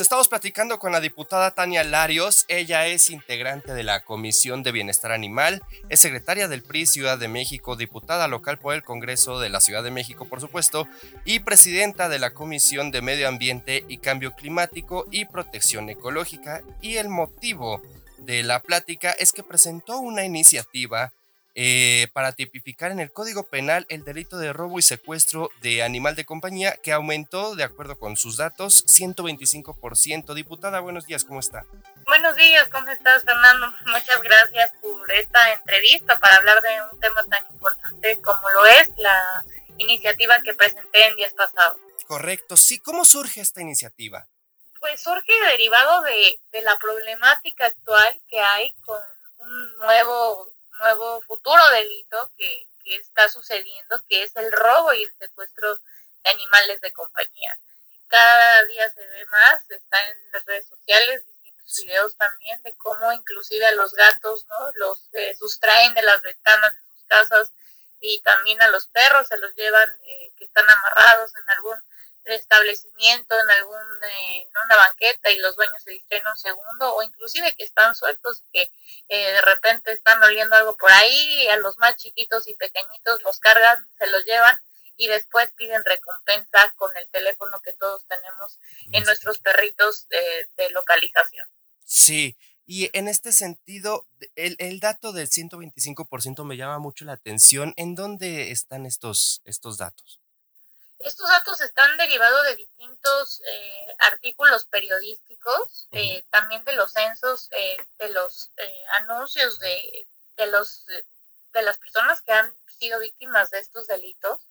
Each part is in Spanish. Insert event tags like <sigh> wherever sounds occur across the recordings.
Estamos platicando con la diputada Tania Larios. Ella es integrante de la Comisión de Bienestar Animal, es secretaria del PRI Ciudad de México, diputada local por el Congreso de la Ciudad de México, por supuesto, y presidenta de la Comisión de Medio Ambiente y Cambio Climático y Protección Ecológica. Y el motivo de la plática es que presentó una iniciativa eh, para tipificar en el Código Penal el delito de robo y secuestro de animal de compañía que aumentó, de acuerdo con sus datos, 125%. Diputada, buenos días, ¿cómo está? Buenos días, ¿cómo estás, Fernando? Muchas gracias por esta entrevista para hablar de un tema tan importante como lo es la iniciativa que presenté en días pasados. Correcto, sí. ¿Cómo surge esta iniciativa? Pues surge derivado de, de la problemática actual que hay con un nuevo nuevo futuro delito que, está sucediendo, que es el robo y el secuestro de animales de compañía. Cada día se ve más, está en las redes sociales, distintos videos también de cómo inclusive a los gatos, ¿no? Los eh, sustraen de las ventanas de sus casas y también a los perros se los llevan eh, que están amarrados en algún establecimiento, en algún, eh, en una banqueta y los dueños se distraen un segundo, o inclusive que están sueltos y que eh, de repente están oliendo algo por ahí, y a los más chiquitos y pequeñitos los cargan, se los llevan y después piden recompensa con el teléfono que todos tenemos en nuestros perritos de, de localización. Sí, y en este sentido, el, el dato del 125% me llama mucho la atención. ¿En dónde están estos, estos datos? Estos datos están derivados de distintos eh, artículos periodísticos, eh, también de los censos, eh, de los anuncios de, de, los, de las personas que han sido víctimas de estos delitos.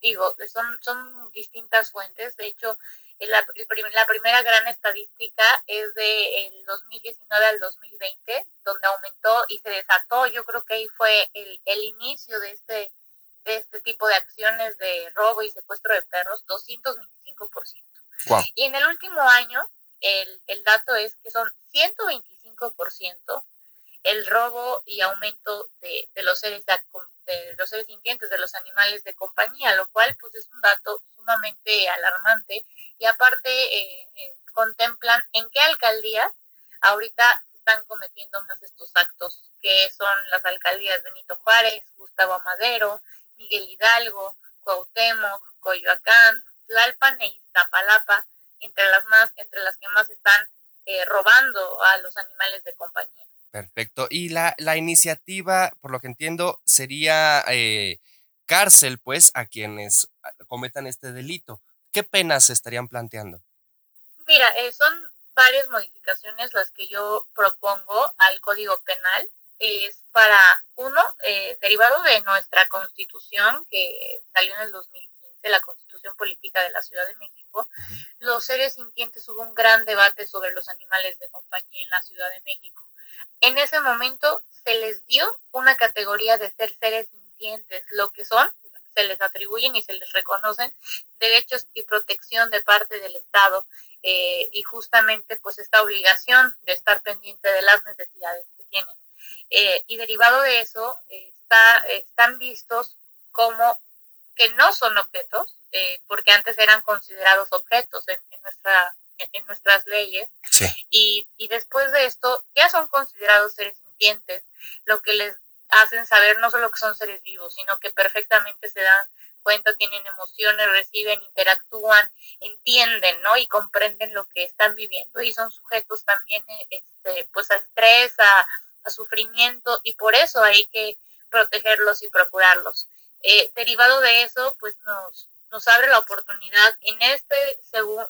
Digo, son, son distintas fuentes. De hecho, la, la primera gran estadística es de 2019 al 2020, donde aumentó y se desató. Yo creo que ahí fue el, el inicio de este de este tipo de acciones de robo y secuestro de perros 225%. Y en el último año, el, el dato es que son 125% el robo y aumento de, de los seres de, de, los seres sintientes, de los animales de compañía, lo cual pues es un dato sumamente alarmante y aparte eh, eh, contemplan en qué alcaldías ahorita se están cometiendo más estos actos, que son las alcaldías Benito Juárez, Gustavo Madero, Miguel Hidalgo, Cuauhtémoc, Coyoacán, Tlalpan e Iztapalapa, entre las más, entre las que más están eh, robando a los animales de compañía. Perfecto. Y la, la iniciativa, por lo que entiendo, sería eh, cárcel, pues, a quienes ah, cometan este delito. ¿Qué penas se estarían planteando? Mira, eh, son varias modificaciones las que yo propongo al Código Penal es para, uno, eh, derivado de nuestra constitución que salió en el 2015, la constitución política de la Ciudad de México, los seres sintientes hubo un gran debate sobre los animales de compañía en la Ciudad de México. En ese momento se les dio una categoría de ser seres sintientes, lo que son, se les atribuyen y se les reconocen derechos y protección de parte del Estado eh, y justamente pues esta obligación de estar pendiente de las necesidades que tienen. Eh, y derivado de eso, está, están vistos como que no son objetos, eh, porque antes eran considerados objetos en, nuestra, en nuestras leyes, y, y después de esto ya son considerados seres sintientes, lo que les hacen saber no solo que son seres vivos, sino que perfectamente se dan cuenta, tienen emociones, reciben, interactúan, entienden, ¿no? Y comprenden lo que están viviendo y son sujetos también, este, pues a estrés, a, a sufrimiento y por eso hay que protegerlos y procurarlos. Eh, derivado de eso, pues nos, nos abre la oportunidad en esta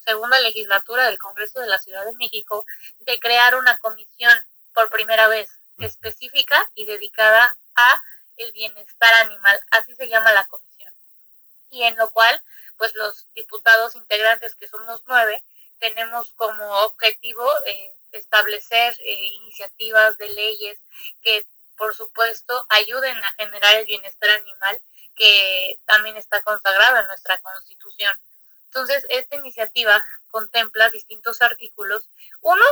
segunda legislatura del Congreso de la Ciudad de México de crear una comisión por primera vez específica y dedicada a el bienestar animal, así se llama la comisión. Y en lo cual, pues los diputados integrantes, que somos nueve, tenemos como objetivo eh, establecer eh, iniciativas de leyes que, por supuesto, ayuden a generar el bienestar animal que también está consagrado en nuestra Constitución. Entonces, esta iniciativa contempla distintos artículos. Uno,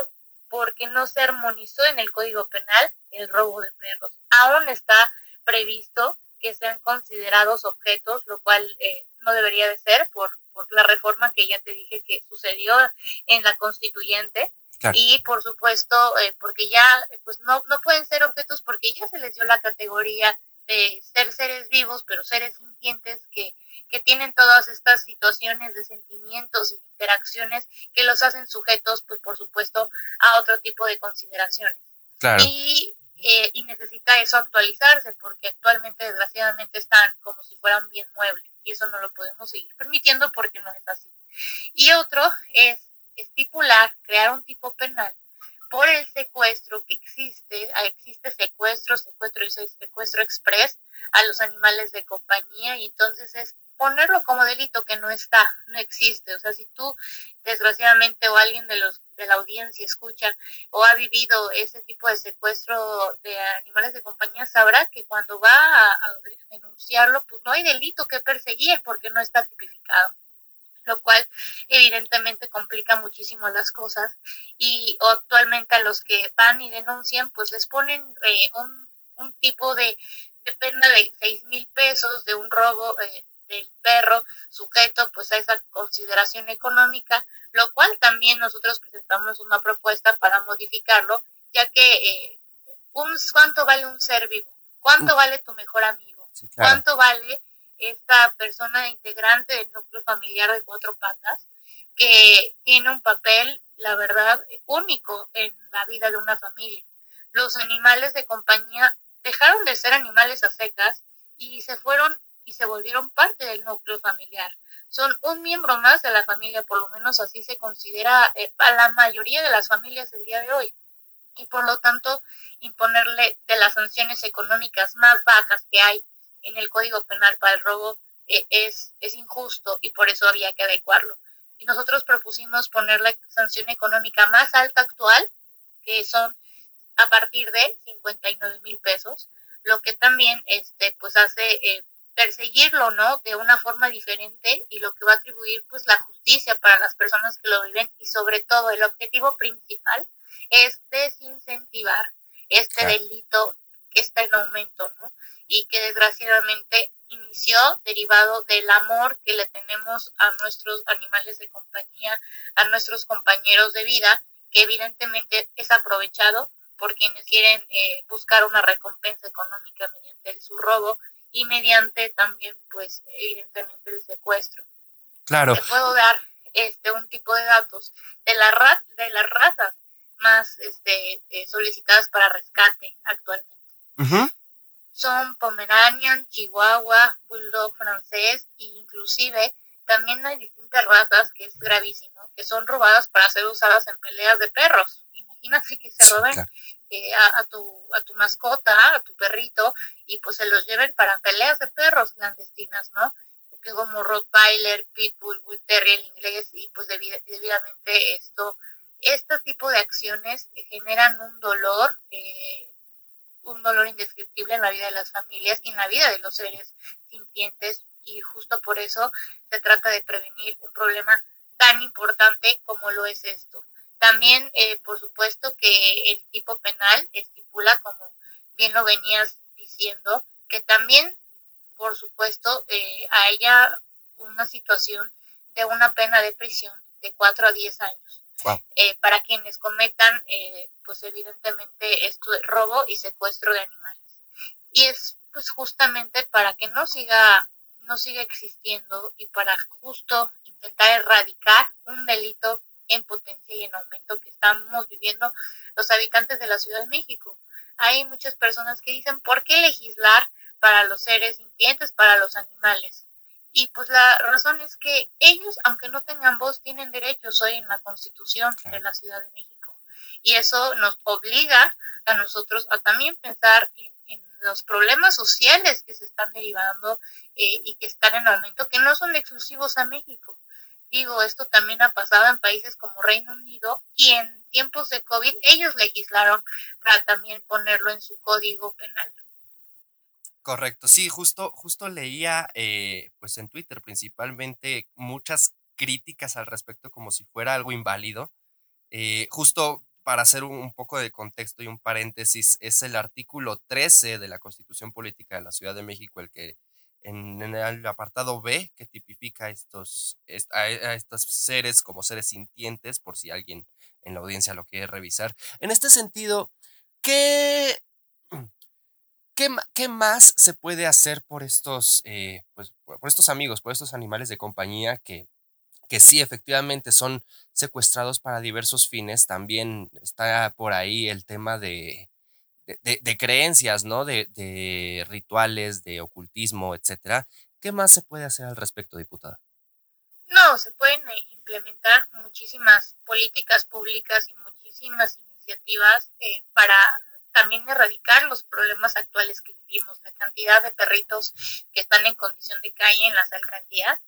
porque no se armonizó en el Código Penal el robo de perros. Aún está previsto que sean considerados objetos, lo cual eh, no debería de ser por, por la reforma que ya te dije que sucedió en la constituyente. Y por supuesto, eh, porque ya pues no, no pueden ser objetos porque ya se les dio la categoría de ser seres vivos, pero seres sintientes que, que tienen todas estas situaciones de sentimientos y interacciones que los hacen sujetos, pues por supuesto, a otro tipo de consideraciones. Y, eh, y necesita eso actualizarse, porque actualmente, desgraciadamente, están como si fueran bien muebles, y eso no lo podemos seguir permitiendo porque no es así. Y otro es estipular, crear un tipo penal por el secuestro que existe, ah, existe secuestro, secuestro y secuestro express a los animales de compañía y entonces es ponerlo como delito que no está, no existe. O sea, si tú desgraciadamente o alguien de los de la audiencia escucha o ha vivido ese tipo de secuestro de animales de compañía, sabrá que cuando va a, a denunciarlo, pues no hay delito que perseguir porque no está tipificado lo cual evidentemente complica muchísimo las cosas y actualmente a los que van y denuncian pues les ponen eh, un, un, tipo de, de, pena de seis mil pesos de un robo eh, del perro sujeto pues a esa consideración económica, lo cual también nosotros presentamos una propuesta para modificarlo, ya que eh, un, ¿cuánto vale un ser vivo? ¿Cuánto vale tu mejor amigo? ¿Cuánto vale esta persona integrante del núcleo familiar de cuatro patas, que tiene un papel, la verdad, único en la vida de una familia. Los animales de compañía dejaron de ser animales a secas y se fueron y se volvieron parte del núcleo familiar. Son un miembro más de la familia, por lo menos así se considera eh, a la mayoría de las familias el día de hoy. Y por lo tanto, imponerle de las sanciones económicas más bajas que hay en el Código Penal para el robo eh, es, es injusto y por eso había que adecuarlo. Y nosotros propusimos poner la sanción económica más alta actual, que son a partir de 59 mil pesos, lo que también este, pues hace eh, perseguirlo, ¿no? De una forma diferente y lo que va a atribuir pues la justicia para las personas que lo viven y sobre todo el objetivo principal es desincentivar este delito que está en aumento, ¿no? y que desgraciadamente inició derivado del amor que le tenemos a nuestros animales de compañía, a nuestros compañeros de vida, que evidentemente es aprovechado por quienes quieren eh, buscar una recompensa económica mediante su robo y mediante también, pues, evidentemente el secuestro. Claro. Te puedo dar este un tipo de datos de la ra de las razas más este, eh, solicitadas para rescate actualmente son Pomeranian, Chihuahua, Bulldog francés e inclusive también hay distintas razas que es gravísimo, que son robadas para ser usadas en peleas de perros. Imagínate que se roben eh, a, tu, a tu mascota, a tu perrito, y pues se los lleven para peleas de perros clandestinas, ¿no? Porque como Rottweiler, Pitbull, Bull Terrier inglés, y pues debidamente esto, este tipo de acciones generan un dolor eh, un dolor indescriptible en la vida de las familias y en la vida de los seres sintientes y justo por eso se trata de prevenir un problema tan importante como lo es esto. También, eh, por supuesto, que el tipo penal estipula, como bien lo venías diciendo, que también, por supuesto, eh, haya una situación de una pena de prisión de 4 a 10 años. Eh, para quienes cometan, eh, pues evidentemente, esto robo y secuestro de animales. Y es pues justamente para que no siga, no siga existiendo y para justo intentar erradicar un delito en potencia y en aumento que estamos viviendo los habitantes de la Ciudad de México. Hay muchas personas que dicen, ¿por qué legislar para los seres sintientes, para los animales? Y pues la razón es que ellos, aunque no tengan voz, tienen derechos hoy en la Constitución de la Ciudad de México. Y eso nos obliga a nosotros a también pensar en, los problemas sociales que se están derivando eh, y que están en aumento, que no son exclusivos a México. Digo, esto también ha pasado en países como Reino Unido y en tiempos de COVID ellos legislaron para también ponerlo en su código penal. Correcto, sí, justo, justo leía, eh, pues en Twitter principalmente, muchas críticas al respecto como si fuera algo inválido. Eh, justo para hacer un, poco de contexto y un paréntesis, es el artículo 13 de la Constitución Política de la Ciudad de México el que en, el apartado B que tipifica estos, a, estos seres como seres sintientes, por si alguien en la audiencia lo quiere revisar. En este sentido, ¿qué, qué, más se puede hacer por estos, eh, pues, por estos amigos, por estos animales de compañía que, que sí, efectivamente son secuestrados para diversos fines? También está por ahí el tema de de, creencias, ¿no? De, rituales, de ocultismo, etcétera. ¿Qué más se puede hacer al respecto, diputada? No, se pueden eh, implementar muchísimas políticas públicas y muchísimas iniciativas eh, para también erradicar los problemas actuales que vivimos, la cantidad de perritos que están en condición de calle en las alcaldías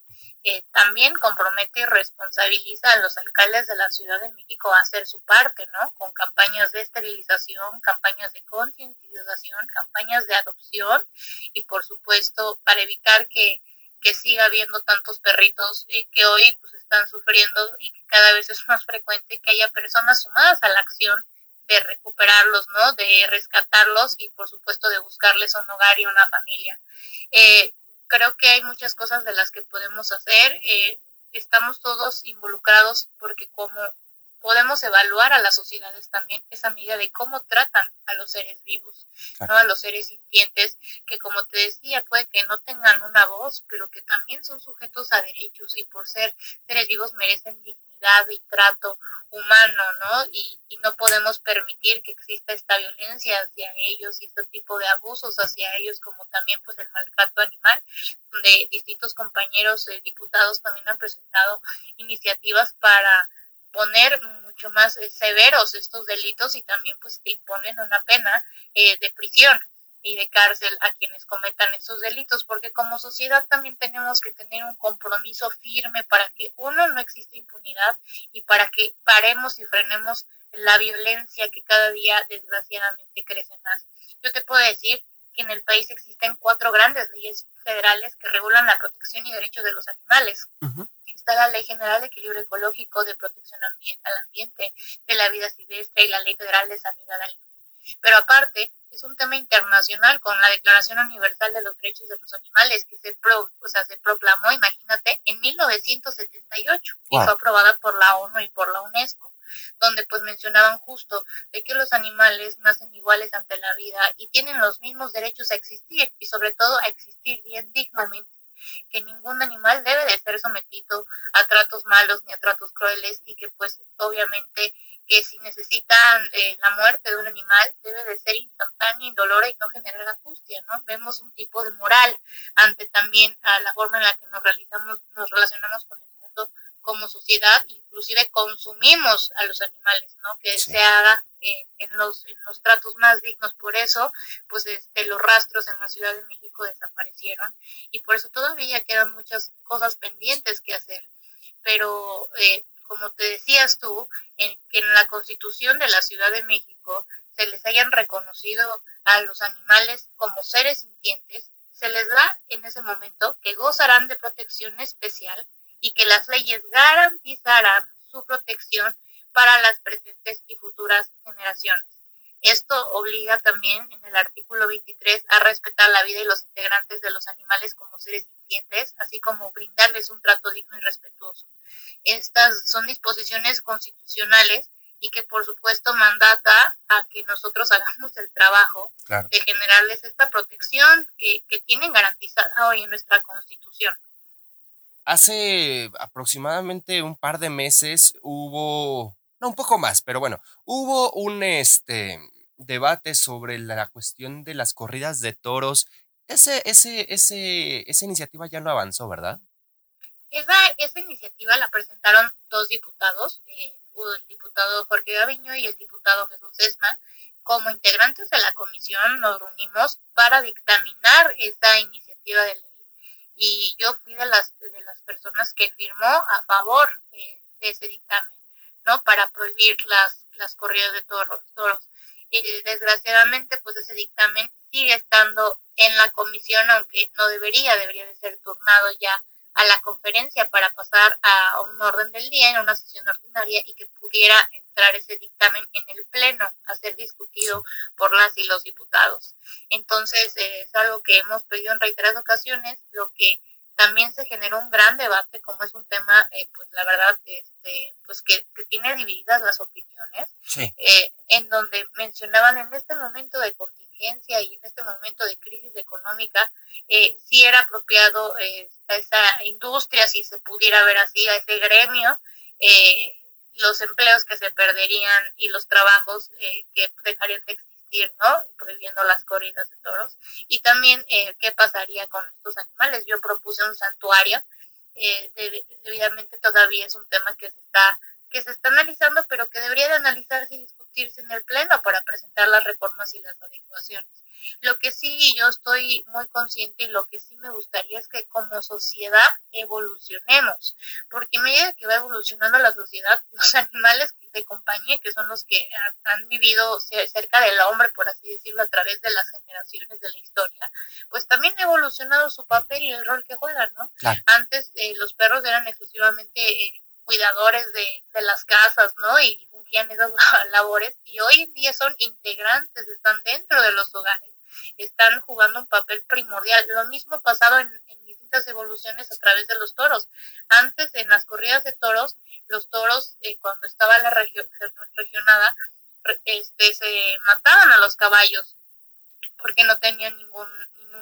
eh, también compromete y responsabiliza a los alcaldes de la Ciudad de México a hacer su parte, ¿no? Con campañas de esterilización, campañas de concientización, campañas de adopción y por supuesto para evitar que, que siga habiendo tantos perritos y que hoy pues están sufriendo y que cada vez es más frecuente que haya personas sumadas a la acción de recuperarlos, ¿no? De rescatarlos y por supuesto de buscarles un hogar y una familia. Eh, creo que hay muchas cosas de las que podemos hacer. Eh, estamos todos involucrados porque como podemos evaluar a las sociedades también esa medida de cómo tratan a los seres vivos, no a los seres sintientes, que como te decía, puede que no tengan una voz, pero que también son sujetos a derechos y por ser seres vivos merecen dignidad y trato humano, ¿no? Y, y no podemos permitir que exista esta violencia hacia ellos y este tipo de abusos hacia ellos, como también pues el maltrato animal, donde distintos compañeros eh, diputados también han presentado iniciativas para poner mucho más eh, severos estos delitos y también pues te imponen una pena eh, de prisión y de cárcel a quienes cometan esos delitos, porque como sociedad también tenemos que tener un compromiso firme para que uno no exista impunidad y para que paremos y frenemos la violencia que cada día desgraciadamente crece más. Yo te puedo decir que en el país existen cuatro grandes leyes federales que regulan la protección y derechos de los animales. Está la Ley General de Equilibrio Ecológico, de Protección al Ambiente, de la Vida Silvestre y la Ley Federal de Sanidad Animal. Pero aparte, es un tema internacional con la Declaración Universal de los Derechos de los Animales que se, pro, o sea, se proclamó, imagínate, en 1978 y fue aprobada por la ONU y por la UNESCO, donde pues mencionaban justo de que los animales nacen iguales ante la vida y tienen los mismos derechos a existir y sobre todo a existir bien dignamente que ningún animal debe de ser sometido a tratos malos ni a tratos crueles y que pues obviamente que si necesitan eh, la muerte de un animal debe de ser instantánea, indolora y no generar angustia, ¿no? Vemos un tipo de moral ante también a la forma en la que nos realizamos, nos relacionamos con el mundo como sociedad, inclusive consumimos a los animales, ¿no? Que se haga en, los, en los tratos más dignos. Por eso, pues este, los rastros en la Ciudad de México desaparecieron y por eso todavía quedan muchas cosas pendientes que hacer. Pero, eh, como te decías tú, en que en la Constitución de la Ciudad de México se les hayan reconocido a los animales como seres sintientes, se les da en ese momento que gozarán de protección especial y que las leyes garantizarán su protección para las presentes y futuras generaciones. Esto obliga también en el artículo 23 a respetar la vida y los integrantes de los animales como seres sintientes, así como brindarles un trato digno y respetuoso. Estas son disposiciones constitucionales y que por supuesto mandata a que nosotros hagamos el trabajo de generarles esta protección que, que tienen garantizada hoy en nuestra constitución. Hace aproximadamente un par de meses hubo no, un poco más, pero bueno, hubo un este, debate sobre la cuestión de las corridas de toros. Ese, ese, ese, esa iniciativa ya no avanzó, ¿verdad? Esa, esa iniciativa la presentaron dos diputados, eh, el diputado Jorge Gaviño y el diputado Jesús Esma. Como integrantes de la comisión nos reunimos para dictaminar esa iniciativa de ley y yo fui de las, de las personas que firmó a favor eh, de ese dictamen. ¿no? Para prohibir las, las corridas de toros. toros. Y desgraciadamente, pues ese dictamen sigue estando en la comisión, aunque no debería, debería de ser turnado ya a la conferencia para pasar a un orden del día en una sesión ordinaria y que pudiera entrar ese dictamen en el Pleno a ser discutido por las y los diputados. Entonces, eh, es algo que hemos pedido en reiteradas ocasiones, lo que también se generó un gran debate, como es un tema, eh, pues la verdad, este, pues que, tiene divididas las opiniones, eh, en donde mencionaban en este momento de contingencia y en este momento de crisis económica, eh, si era apropiado eh, a esa industria, si se pudiera ver así, a ese gremio, los empleos que se perderían y los trabajos que dejarían de existir ¿no? Prohibiendo las corridas de toros. Y también eh, qué pasaría con estos animales. Yo propuse un santuario, eh, debidamente todavía es un tema que se está que se está analizando, pero que debería de analizarse y discutirse en el Pleno para presentar las reformas y las adecuaciones. Lo que sí yo estoy muy consciente y lo que sí me gustaría es que como sociedad evolucionemos, porque a medida que va evolucionando la sociedad, <laughs> los animales de compañía, que son los que han vivido cerca del hombre, por así decirlo, a través de las generaciones de la historia, pues también ha evolucionado su papel y el rol que juegan, ¿no? Antes eh, los perros eran exclusivamente... Eh, cuidadores de, de las casas, ¿no? Y fungían esas <laughs> labores y hoy en día son integrantes, están dentro de los hogares, están jugando un papel primordial. Lo mismo pasado en, distintas evoluciones a través de los toros. Antes, en las corridas de toros, los toros, eh, cuando estaba la región regionada, este, se mataban a los caballos porque no tenían ningún,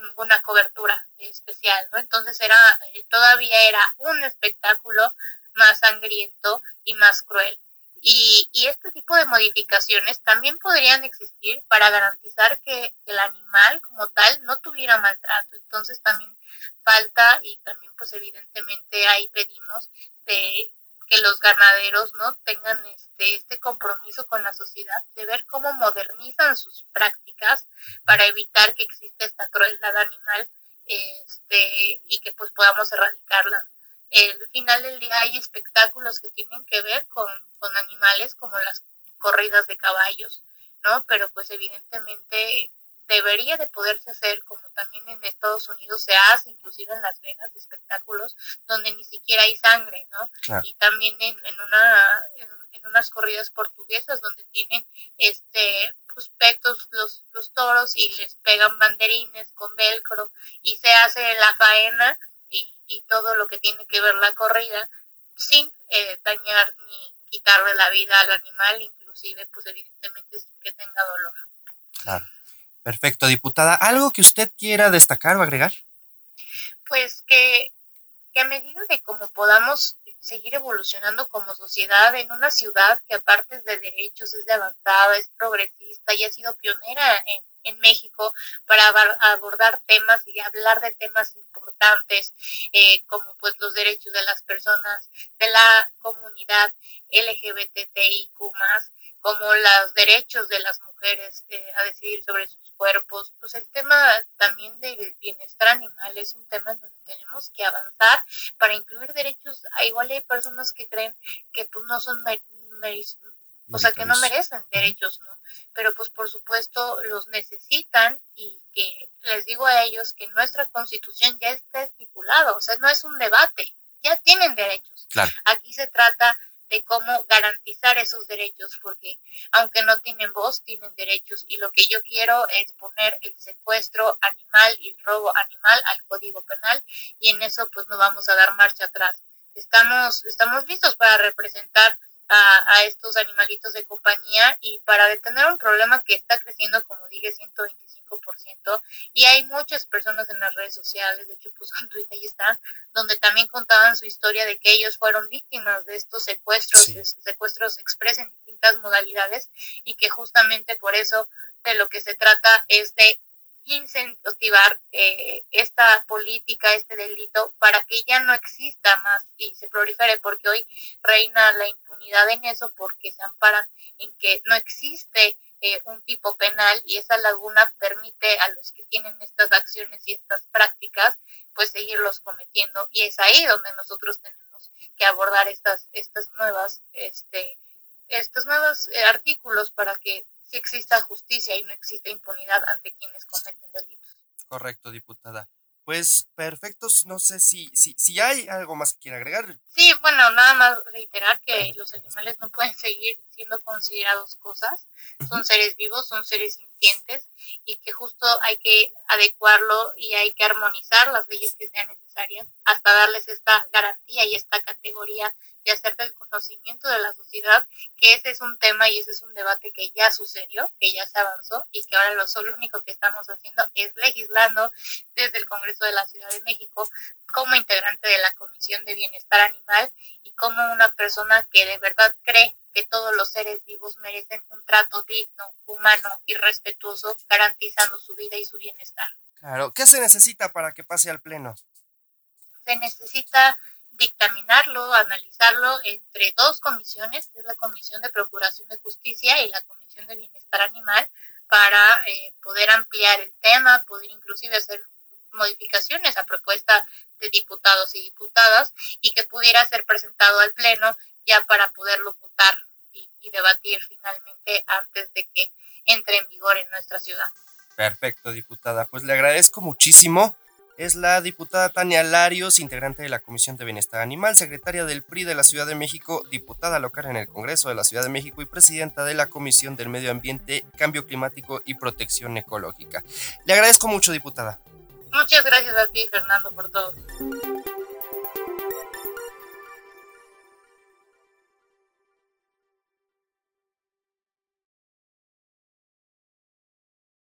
ninguna cobertura especial, ¿no? Entonces era, eh, todavía era un espectáculo más sangriento y más cruel. Y, y, este tipo de modificaciones también podrían existir para garantizar que el animal como tal no tuviera maltrato. Entonces también falta y también pues evidentemente ahí pedimos de que los ganaderos no tengan este, este compromiso con la sociedad de ver cómo modernizan sus prácticas para evitar que exista esta crueldad animal este, y que pues podamos erradicarla el final del día hay espectáculos que tienen que ver con, con animales como las corridas de caballos, ¿no? Pero pues evidentemente debería de poderse hacer como también en Estados Unidos se hace, inclusive en Las Vegas, espectáculos donde ni siquiera hay sangre, ¿no? Y también en, en una en, unas corridas portuguesas donde tienen este pues petos los, los toros y les pegan banderines con velcro y se hace la faena y, todo lo que tiene que ver la corrida sin eh, dañar ni quitarle la vida al animal, inclusive pues evidentemente sin que tenga dolor. Claro. Perfecto, diputada. ¿Algo que usted quiera destacar o agregar? Pues que, que a medida de cómo podamos seguir evolucionando como sociedad en una ciudad que aparte de derechos es de avanzada, es progresista y ha sido pionera en en México para abordar temas y hablar de temas importantes eh, como pues los derechos de las personas de la comunidad LGBTIQ como los derechos de las mujeres eh, a decidir sobre sus cuerpos, pues el tema también del bienestar animal es un tema en donde tenemos que avanzar para incluir derechos. A igual hay personas que creen que pues no son o sea, que no merecen derechos, ¿no? Pero pues por supuesto los necesitan y que les digo a ellos que nuestra constitución ya está estipulado, o sea, no es un debate, ya tienen derechos. Aquí se trata de cómo garantizar esos derechos, porque aunque no tienen voz, tienen derechos. Y lo que yo quiero es poner el secuestro animal y el robo animal al Código Penal y en eso pues no vamos a dar marcha atrás. Estamos, estamos listos para representar a, estos animalitos de compañía y para detener un problema que está creciendo, como dije, 125%. Y hay muchas personas en las redes sociales, de hecho puso ahí está, donde también contaban su historia de que ellos fueron víctimas de estos secuestros, secuestros express en distintas modalidades y que justamente por eso de lo que se trata es de incentivar eh, esta política, este delito, para que ya no exista más y se prolifere, porque hoy reina la impunidad en eso, porque se amparan en que no existe eh, un tipo penal y esa laguna permite a los que tienen estas acciones y estas prácticas, pues seguirlos cometiendo. Y es ahí donde nosotros tenemos que abordar estas, estas nuevas, este, estos nuevos eh, artículos para que si exista justicia y no existe impunidad ante quienes cometen delitos. Correcto, diputada. Pues perfectos, no sé si, si, si hay algo más que quiera agregar. Sí, bueno, nada más reiterar que los animales no pueden seguir siendo considerados cosas, son seres vivos, son seres sintientes y que justo hay que adecuarlo y hay que armonizar las leyes que sean necesarias hasta darles esta garantía y esta categoría y hacer del conocimiento de la sociedad que ese es un tema y ese es un debate que ya sucedió, que ya se avanzó y que ahora lo, solo, único que estamos haciendo es legislando desde el Congreso de la Ciudad de México como integrante de la Comisión de Bienestar Animal y como una persona que de verdad cree que todos los seres vivos merecen un trato digno, humano y respetuoso, garantizando su vida y su bienestar. Claro, ¿qué se necesita para que pase al Pleno? Se necesita dictaminarlo, analizarlo entre dos comisiones, que es la Comisión de Procuración de Justicia y la Comisión de Bienestar Animal, para eh, poder ampliar el tema, poder inclusive hacer modificaciones a propuesta de diputados y diputadas y que pudiera ser presentado al Pleno ya para poderlo votar y, y debatir finalmente antes de que entre en vigor en nuestra ciudad. Perfecto, diputada. Pues le agradezco muchísimo es la diputada Tania Larios, integrante de la Comisión de Bienestar Animal, secretaria del PRI de la Ciudad de México, diputada local en el Congreso de la Ciudad de México y presidenta de la Comisión del Medio Ambiente, Cambio Climático y Protección Ecológica. Le agradezco mucho, diputada. Muchas gracias a ti, Fernando, por todo.